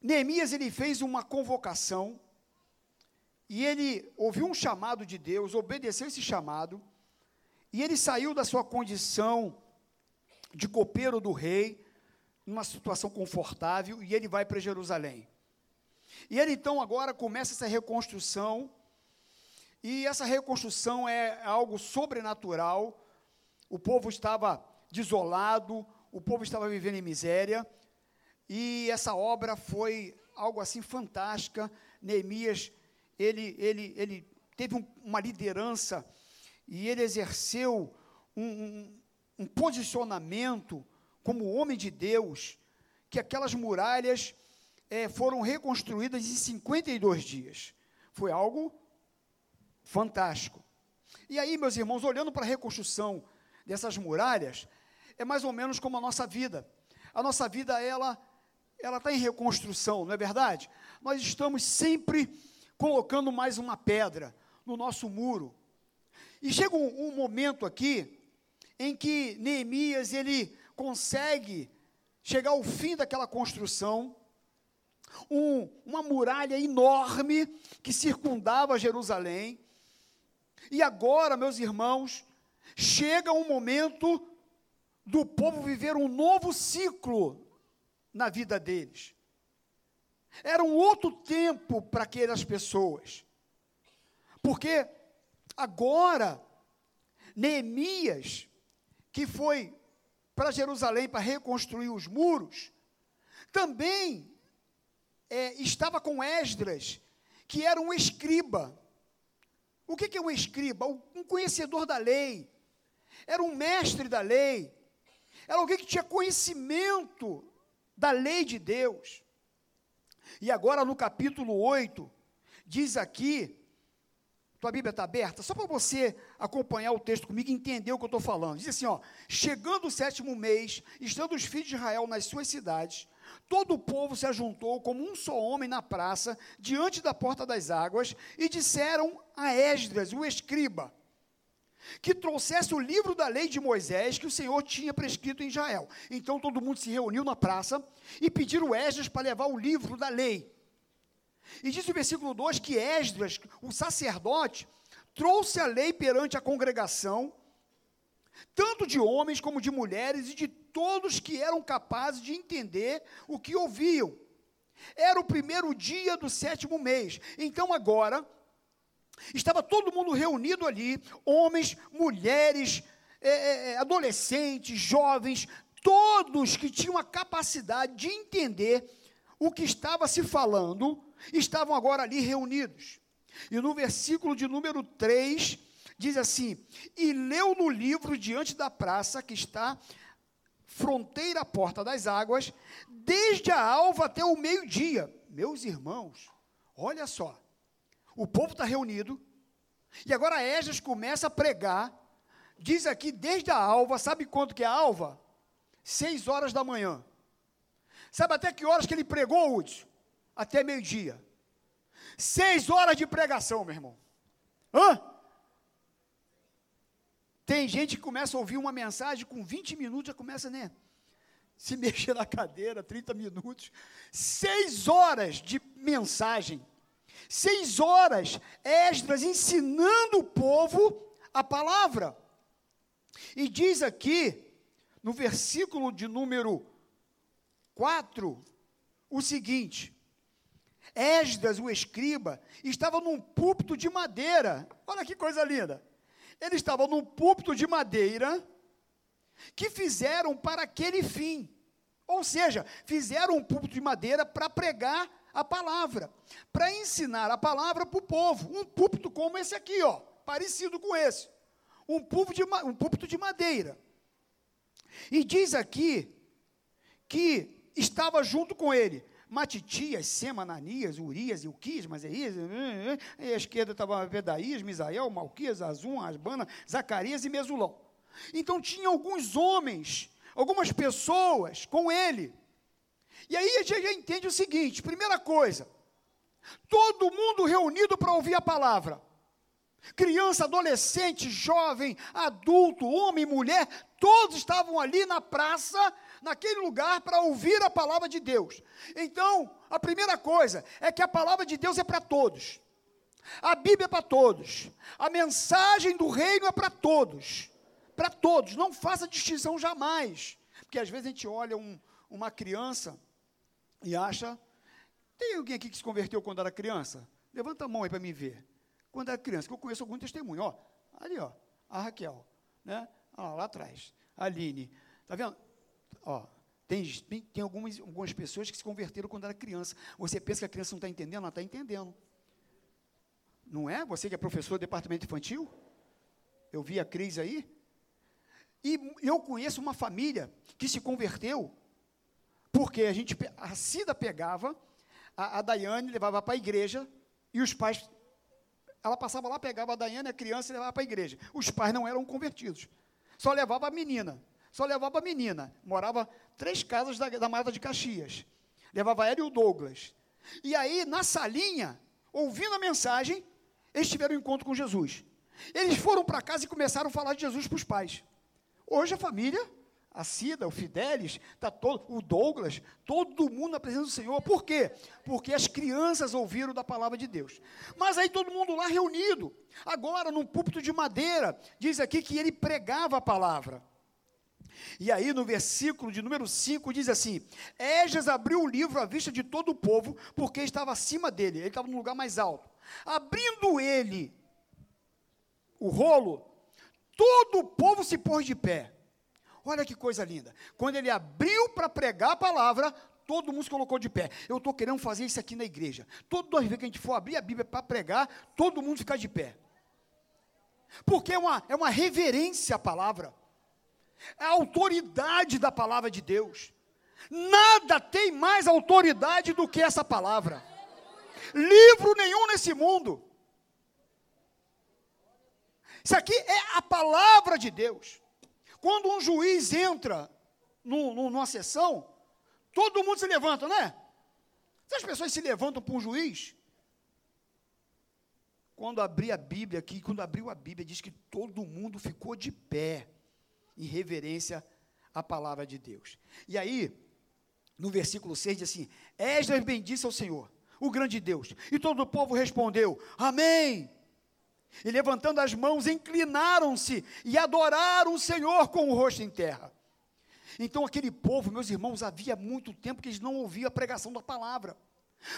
Speaker 2: Neemias ele fez uma convocação e ele ouviu um chamado de Deus, obedeceu esse chamado, e ele saiu da sua condição de copeiro do rei, numa situação confortável, e ele vai para Jerusalém. E ele então agora começa essa reconstrução, e essa reconstrução é algo sobrenatural. O povo estava desolado, o povo estava vivendo em miséria, e essa obra foi algo assim fantástica. Neemias, ele, ele, ele teve um, uma liderança e ele exerceu um, um, um posicionamento como homem de Deus, que aquelas muralhas eh, foram reconstruídas em 52 dias. Foi algo fantástico. E aí, meus irmãos, olhando para a reconstrução dessas muralhas, é mais ou menos como a nossa vida. A nossa vida, ela ela está em reconstrução, não é verdade? Nós estamos sempre colocando mais uma pedra no nosso muro. E chega um, um momento aqui em que Neemias ele consegue chegar ao fim daquela construção, um, uma muralha enorme que circundava Jerusalém. E agora, meus irmãos, chega um momento do povo viver um novo ciclo na vida deles. Era um outro tempo para aquelas pessoas. Porque agora, Neemias, que foi para Jerusalém para reconstruir os muros, também é, estava com Esdras, que era um escriba. O que, é um escriba? Um conhecedor da lei. Era um mestre da lei. Era alguém que tinha conhecimento da lei de Deus. E agora no capítulo 8, diz aqui, tua Bíblia está aberta, só para você acompanhar o texto comigo e entender o que eu estou falando. Diz assim: ó, chegando o sétimo mês, estando os filhos de Israel nas suas cidades, todo o povo se ajuntou como um só homem na praça, diante da porta das águas, e disseram a Esdras, o escriba, que trouxesse o livro da lei de Moisés que o Senhor tinha prescrito em Israel. Então todo mundo se reuniu na praça e pediram Esdras para levar o livro da lei. E diz o versículo 2 que Esdras, o sacerdote, trouxe a lei perante a congregação, tanto de homens como de mulheres e de todos que eram capazes de entender o que ouviam. Era o primeiro dia do sétimo mês. Então agora Estava todo mundo reunido ali, homens, mulheres, é, é, é, adolescentes, jovens, todos que tinham a capacidade de entender o que estava se falando, estavam agora ali reunidos. E no versículo de número 3, diz assim: E leu no livro diante da praça que está fronteira à porta das águas, desde a alva até o meio-dia. Meus irmãos, olha só, o povo está reunido. E agora Esdras começa a pregar. Diz aqui desde a alva, sabe quanto que é a alva? Seis horas da manhã. Sabe até que horas que ele pregou, Hudson? Até meio-dia. Seis horas de pregação, meu irmão. Hã? Tem gente que começa a ouvir uma mensagem com 20 minutos, já começa, né? Se *laughs* mexer na cadeira, 30 minutos. Seis horas de mensagem. Seis horas, Esdras ensinando o povo a palavra. E diz aqui, no versículo de número 4, o seguinte: Esdras, o escriba, estava num púlpito de madeira. Olha que coisa linda. Ele estava num púlpito de madeira que fizeram para aquele fim. Ou seja, fizeram um púlpito de madeira para pregar a palavra, para ensinar a palavra para o povo. Um púlpito como esse aqui, ó, parecido com esse. Um púlpito, de, um púlpito de madeira. E diz aqui que estava junto com ele Matitias, Sema, Urias, Ilquias, Mazeias, e à esquerda estava Pedaías, Misael, Malquias, Azum, Asbana, Zacarias e Mesulão. Então tinha alguns homens, algumas pessoas com ele, e aí a gente já entende o seguinte: primeira coisa, todo mundo reunido para ouvir a palavra. Criança, adolescente, jovem, adulto, homem, mulher, todos estavam ali na praça, naquele lugar, para ouvir a palavra de Deus. Então, a primeira coisa é que a palavra de Deus é para todos. A Bíblia é para todos. A mensagem do reino é para todos. Para todos. Não faça distinção jamais. Porque às vezes a gente olha um, uma criança e acha. Tem alguém aqui que se converteu quando era criança? Levanta a mão aí para me ver. Quando era criança, que eu conheço algum testemunho. Ó, ali, ó, a Raquel, né? Lá atrás, a Aline. Tá vendo? Ó, tem, tem, algumas, algumas pessoas que se converteram quando era criança. Você pensa que a criança não está entendendo? Ela está entendendo. Não é? Você que é professor do departamento infantil? Eu vi a Cris aí. E eu conheço uma família que se converteu porque a gente, a Cida pegava, a, a Daiane levava para a igreja, e os pais, ela passava lá, pegava a Daiane, a criança, e levava para a igreja. Os pais não eram convertidos. Só levava a menina. Só levava a menina. Morava três casas da, da Mata de Caxias. Levava ela e o Douglas. E aí, na salinha, ouvindo a mensagem, eles tiveram um encontro com Jesus. Eles foram para casa e começaram a falar de Jesus para os pais. Hoje a família, a Cida, o Fidelis, tá todo, o Douglas, todo mundo na presença do Senhor. Por quê? Porque as crianças ouviram da palavra de Deus. Mas aí todo mundo lá reunido. Agora, num púlpito de madeira, diz aqui que ele pregava a palavra. E aí, no versículo de número 5, diz assim: Esdras abriu o livro à vista de todo o povo, porque estava acima dele, ele estava no lugar mais alto. Abrindo ele o rolo, todo o povo se pôs de pé. Olha que coisa linda. Quando ele abriu para pregar a palavra, todo mundo se colocou de pé. Eu estou querendo fazer isso aqui na igreja. Toda vez que a gente for abrir a Bíblia para pregar, todo mundo ficar de pé. Porque é uma, é uma reverência à palavra. A autoridade da palavra de Deus. Nada tem mais autoridade do que essa palavra. Livro nenhum nesse mundo. Isso aqui é a palavra de Deus. Quando um juiz entra no, no, numa sessão, todo mundo se levanta, né? Se as pessoas se levantam para um juiz, quando abri a Bíblia aqui, quando abriu a Bíblia, diz que todo mundo ficou de pé, em reverência à palavra de Deus. E aí, no versículo 6 diz assim: Esdras bendisse ao Senhor, o grande Deus. E todo o povo respondeu: Amém. E levantando as mãos, inclinaram-se e adoraram o Senhor com o rosto em terra. Então, aquele povo, meus irmãos, havia muito tempo que eles não ouviam a pregação da palavra,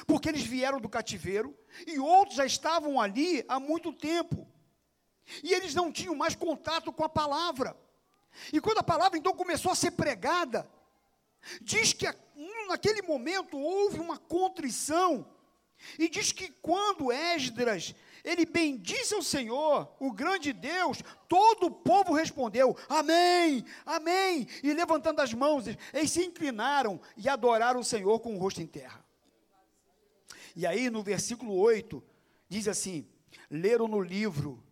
Speaker 2: porque eles vieram do cativeiro e outros já estavam ali há muito tempo, e eles não tinham mais contato com a palavra. E quando a palavra então começou a ser pregada, diz que naquele momento houve uma contrição, e diz que quando Esdras ele bendisse o Senhor, o grande Deus, todo o povo respondeu: Amém, Amém. E levantando as mãos, eles se inclinaram e adoraram o Senhor com o rosto em terra. E aí no versículo 8, diz assim: leram no livro,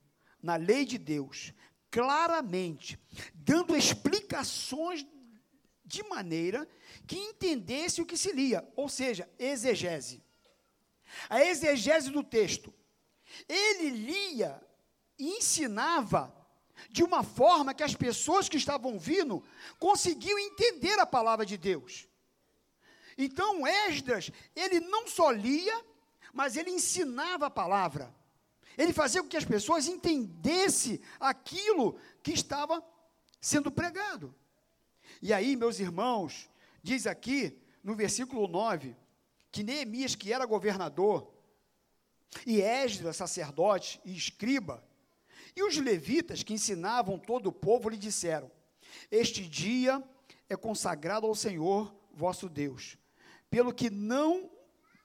Speaker 2: na lei de Deus, claramente, dando explicações de maneira que entendesse o que se lia, ou seja, exegese. A exegese do texto ele lia e ensinava de uma forma que as pessoas que estavam vindo conseguiam entender a palavra de Deus. Então, Esdras, ele não só lia, mas ele ensinava a palavra. Ele fazia com que as pessoas entendessem aquilo que estava sendo pregado. E aí, meus irmãos, diz aqui no versículo 9, que Neemias, que era governador, e Esdras, sacerdote e escriba, e os levitas que ensinavam todo o povo lhe disseram: Este dia é consagrado ao Senhor vosso Deus, pelo que não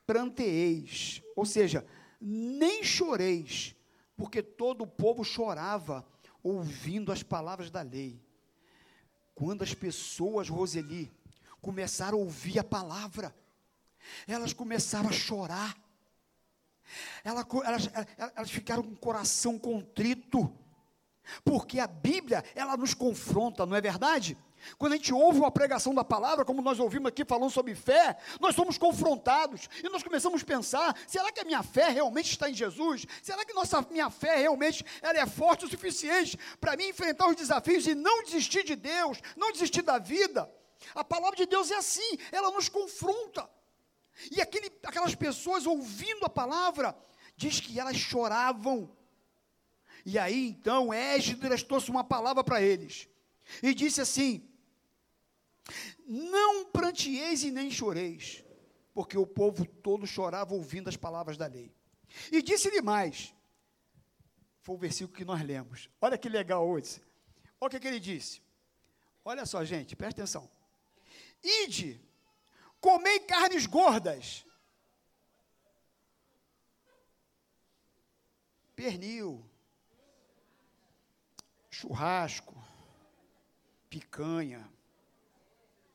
Speaker 2: pranteeis, ou seja, nem choreis, porque todo o povo chorava ouvindo as palavras da lei. Quando as pessoas, Roseli, começaram a ouvir a palavra, elas começaram a chorar ela, elas, elas ficaram com o coração contrito, porque a Bíblia, ela nos confronta, não é verdade? Quando a gente ouve uma pregação da palavra, como nós ouvimos aqui falando sobre fé, nós somos confrontados e nós começamos a pensar: será que a minha fé realmente está em Jesus? Será que nossa minha fé realmente ela é forte o suficiente para mim enfrentar os desafios e não desistir de Deus, não desistir da vida? A palavra de Deus é assim, ela nos confronta. E aquele, aquelas pessoas ouvindo a palavra, diz que elas choravam. E aí então Esdras trouxe uma palavra para eles. E disse assim: Não prantieis e nem choreis, porque o povo todo chorava ouvindo as palavras da lei. E disse-lhe mais, foi o versículo que nós lemos. Olha que legal hoje. Olha o que, que ele disse. Olha só, gente, presta atenção. Ide comei carnes gordas. Pernil, churrasco, picanha.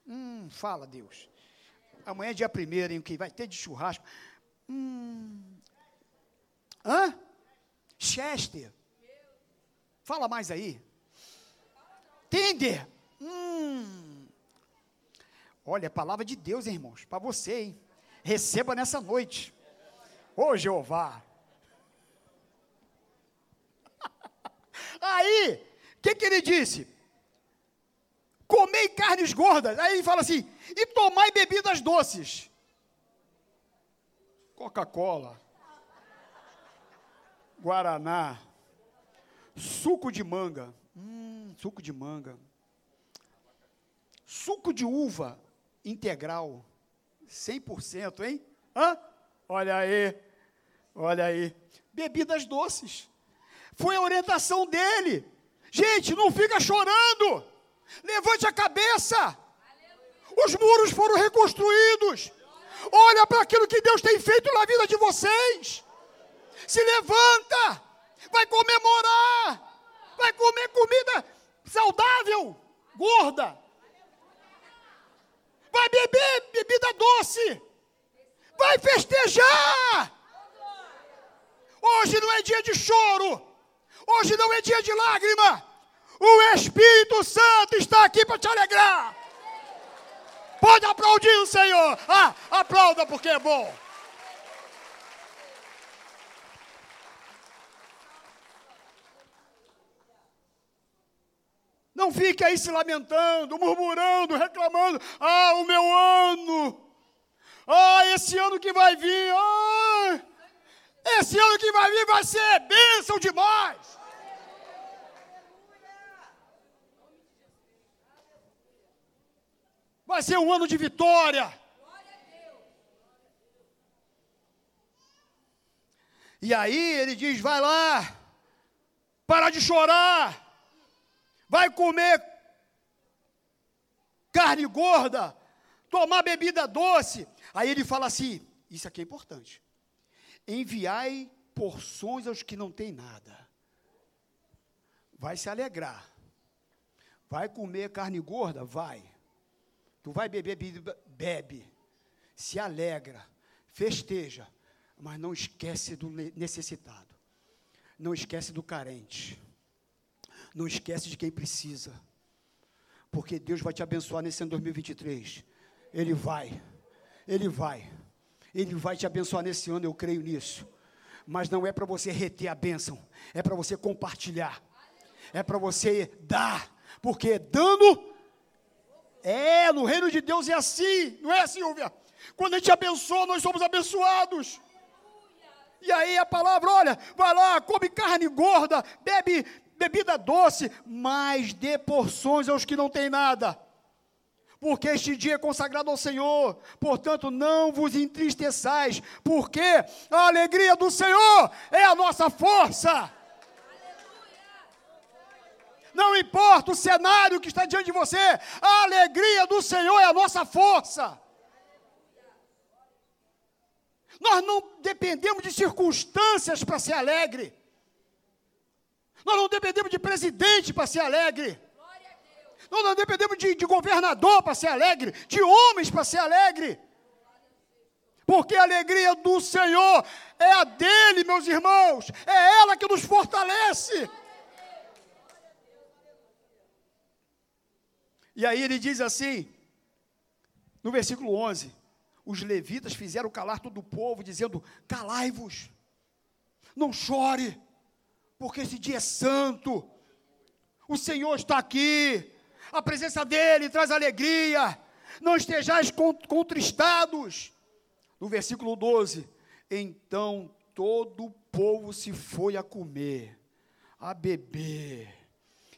Speaker 2: Hum, fala Deus. Amanhã é dia primeiro, hein, o que vai ter de churrasco? Hum. Hã? Chester. Fala mais aí. Tender. Hum. Olha, é palavra de Deus, hein, irmãos, para você, hein? Receba nessa noite. Ô Jeová. *laughs* Aí, o que, que ele disse? Comei carnes gordas. Aí ele fala assim: e tomai bebidas doces. Coca-Cola, Guaraná, suco de manga. Hum, suco de manga. Suco de uva integral. 100%, hein? Hã? Olha aí. Olha aí. Bebidas doces. Foi a orientação dele. Gente, não fica chorando. Levante a cabeça. Os muros foram reconstruídos. Olha para aquilo que Deus tem feito na vida de vocês. Se levanta. Vai comemorar. Vai comer comida saudável, gorda. Vai beber bebida doce. Vai festejar. Hoje não é dia de choro. Hoje não é dia de lágrima. Santo está aqui para te alegrar. Pode aplaudir o Senhor. Ah, aplauda porque é bom. Não fique aí se lamentando, murmurando, reclamando. Ah, o meu ano. Ah, esse ano que vai vir. Ah, esse ano que vai vir vai ser bênção demais. Vai ser um ano de vitória. E aí ele diz: vai lá, para de chorar, vai comer carne gorda, tomar bebida doce. Aí ele fala assim: isso aqui é importante. Enviai porções aos que não têm nada. Vai se alegrar. Vai comer carne gorda? Vai. Tu vai beber, bebe. Se alegra. Festeja. Mas não esquece do necessitado. Não esquece do carente. Não esquece de quem precisa. Porque Deus vai te abençoar nesse ano 2023. Ele vai. Ele vai. Ele vai te abençoar nesse ano, eu creio nisso. Mas não é para você reter a bênção, é para você compartilhar, é para você dar, porque dando, é, no reino de Deus é assim, não é, Silvia? Quando a gente abençoa, nós somos abençoados. E aí a palavra, olha, vai lá, come carne gorda, bebe bebida doce, mas dê porções aos que não têm nada porque este dia é consagrado ao Senhor. Portanto, não vos entristeçais, porque a alegria do Senhor é a nossa força. Não importa o cenário que está diante de você, a alegria do Senhor é a nossa força. Nós não dependemos de circunstâncias para ser alegre. Nós não dependemos de presidente para ser alegre. Nós não dependemos de, de governador para ser alegre, de homens para ser alegre. Porque a alegria do Senhor é a dele, meus irmãos, é ela que nos fortalece. E aí ele diz assim, no versículo 11: os levitas fizeram calar todo o povo, dizendo: Calai-vos, não chore, porque esse dia é santo, o Senhor está aqui, a presença dele traz alegria. Não estejais contristados. No versículo 12: Então todo o povo se foi a comer, a beber,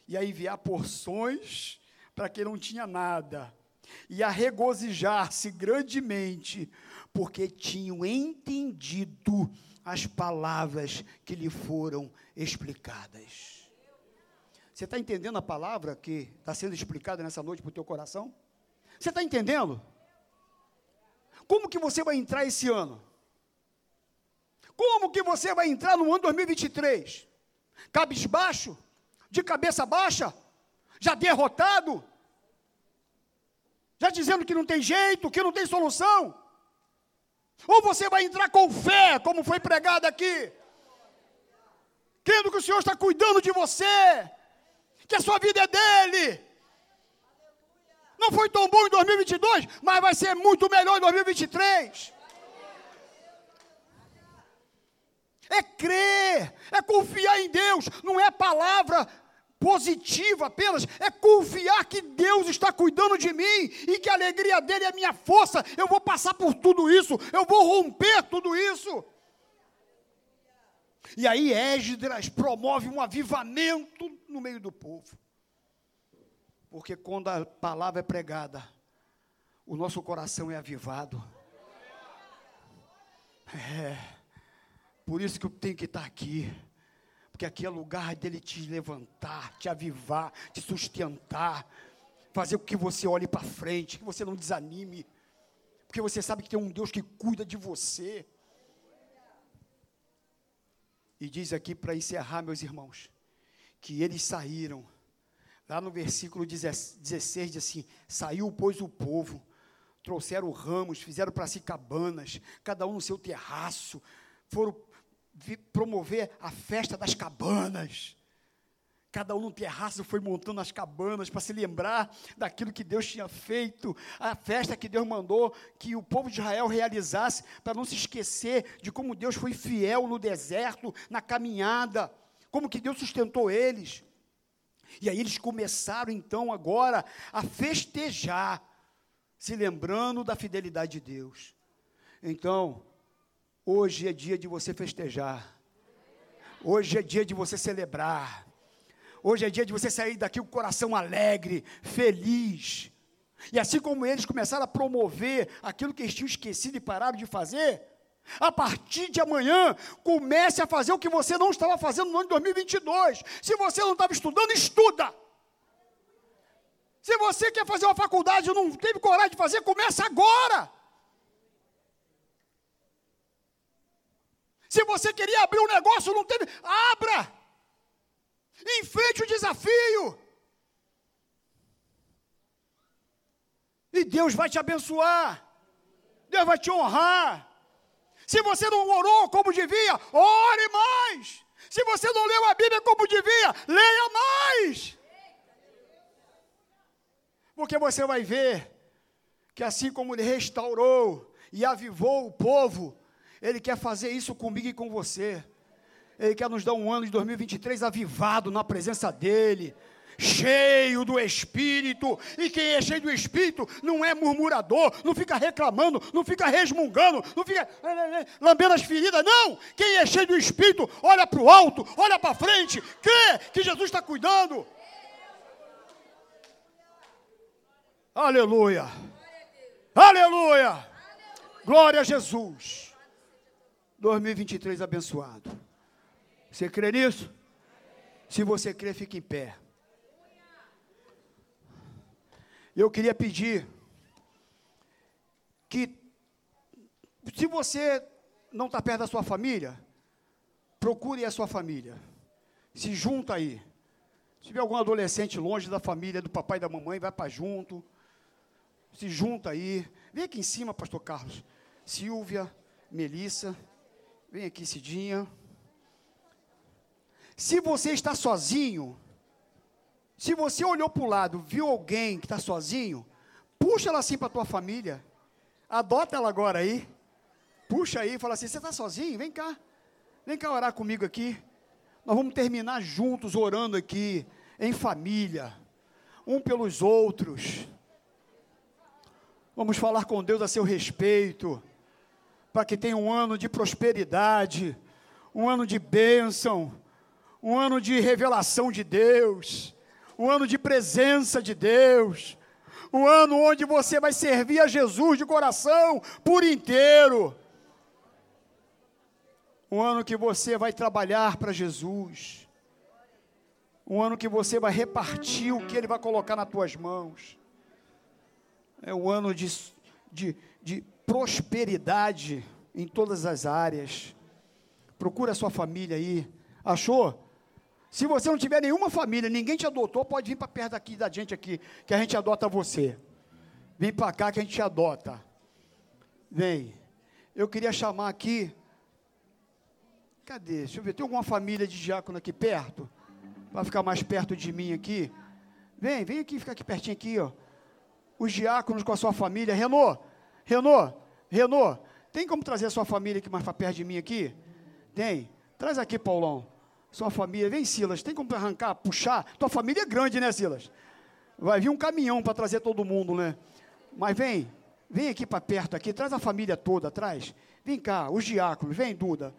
Speaker 2: e a enviar porções para quem não tinha nada, e a regozijar-se grandemente, porque tinham entendido as palavras que lhe foram explicadas. Você está entendendo a palavra que está sendo explicada nessa noite para o teu coração? Você está entendendo? Como que você vai entrar esse ano? Como que você vai entrar no ano 2023? Cabisbaixo? De cabeça baixa? Já derrotado? Já dizendo que não tem jeito, que não tem solução? Ou você vai entrar com fé, como foi pregado aqui? Crendo que o Senhor está cuidando de você, que a sua vida é dele. Não foi tão bom em 2022, mas vai ser muito melhor em 2023. É crer, é confiar em Deus, não é palavra positiva apenas, é confiar que Deus está cuidando de mim e que a alegria dele é minha força. Eu vou passar por tudo isso, eu vou romper tudo isso. E aí Esdras promove um avivamento no meio do povo. Porque quando a palavra é pregada, o nosso coração é avivado. É. Por isso que eu tenho que estar aqui. Porque aqui é lugar dele te levantar, te avivar, te sustentar, fazer com que você olhe para frente, que você não desanime. Porque você sabe que tem um Deus que cuida de você. E diz aqui para encerrar, meus irmãos, que eles saíram. Lá no versículo 16 diz assim: Saiu, pois, o povo, trouxeram ramos, fizeram para si cabanas, cada um no seu terraço, foram promover a festa das cabanas. Cada um no terraço foi montando as cabanas para se lembrar daquilo que Deus tinha feito, a festa que Deus mandou que o povo de Israel realizasse, para não se esquecer de como Deus foi fiel no deserto, na caminhada, como que Deus sustentou eles. E aí eles começaram então agora a festejar, se lembrando da fidelidade de Deus. Então, hoje é dia de você festejar. Hoje é dia de você celebrar. Hoje é dia de você sair daqui com o coração alegre, feliz. E assim como eles começaram a promover aquilo que eles tinham esquecido e pararam de fazer, a partir de amanhã, comece a fazer o que você não estava fazendo no ano de 2022. Se você não estava estudando, estuda. Se você quer fazer uma faculdade e não teve coragem de fazer, começa agora. Se você queria abrir um negócio, não teve, abra. Enfrente o desafio. E Deus vai te abençoar. Deus vai te honrar. Se você não orou como devia, ore mais. Se você não leu a Bíblia como devia, leia mais. Porque você vai ver que assim como ele restaurou e avivou o povo, ele quer fazer isso comigo e com você. Ele quer nos dar um ano de 2023 avivado na presença dEle, cheio do Espírito. E quem é cheio do Espírito não é murmurador, não fica reclamando, não fica resmungando, não fica eh, eh, eh, lambendo as feridas. Não! Quem é cheio do Espírito olha para o alto, olha para frente, crê que Jesus está cuidando. Aleluia! Aleluia! Glória a Jesus! 2023 abençoado. Você crê nisso? Se você crê, fique em pé. Eu queria pedir que, se você não está perto da sua família, procure a sua família. Se junta aí. Se tiver algum adolescente longe da família, do papai e da mamãe, vai para junto. Se junta aí. Vem aqui em cima, pastor Carlos. Silvia, Melissa. Vem aqui, Cidinha. Se você está sozinho, se você olhou para o lado, viu alguém que está sozinho, puxa ela assim para a tua família. Adota ela agora aí. Puxa aí e fala assim: você está sozinho? Vem cá. Vem cá orar comigo aqui. Nós vamos terminar juntos orando aqui, em família, um pelos outros. Vamos falar com Deus a seu respeito, para que tenha um ano de prosperidade, um ano de bênção um ano de revelação de Deus, um ano de presença de Deus, um ano onde você vai servir a Jesus de coração por inteiro. Um ano que você vai trabalhar para Jesus. Um ano que você vai repartir o que Ele vai colocar nas tuas mãos. É um ano de, de, de prosperidade em todas as áreas. Procura a sua família aí. Achou? Se você não tiver nenhuma família, ninguém te adotou, pode vir para perto daqui da gente aqui, que a gente adota você. Vem para cá que a gente te adota. Vem. Eu queria chamar aqui. Cadê? Deixa eu ver. Tem alguma família de diácono aqui perto? Para ficar mais perto de mim aqui. Vem, vem aqui, fica aqui pertinho aqui, ó. os diáconos com a sua família. Renô, Renô, Renô, tem como trazer a sua família aqui mais para perto de mim aqui? Tem. Traz aqui, Paulão. Sua família. Vem, Silas. Tem como arrancar, puxar? Tua família é grande, né, Silas? Vai vir um caminhão para trazer todo mundo, né? Mas vem, vem aqui para perto aqui, traz a família toda atrás. Vem cá, os diáconos, vem, Duda.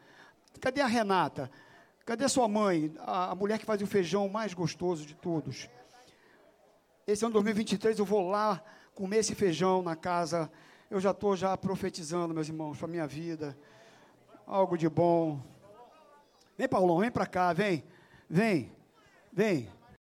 Speaker 2: Cadê a Renata? Cadê sua mãe? A, a mulher que faz o feijão mais gostoso de todos. Esse ano 2023 eu vou lá comer esse feijão na casa. Eu já estou já profetizando, meus irmãos, para a minha vida. Algo de bom. Vem, Paulão, vem para cá, vem. Vem, vem.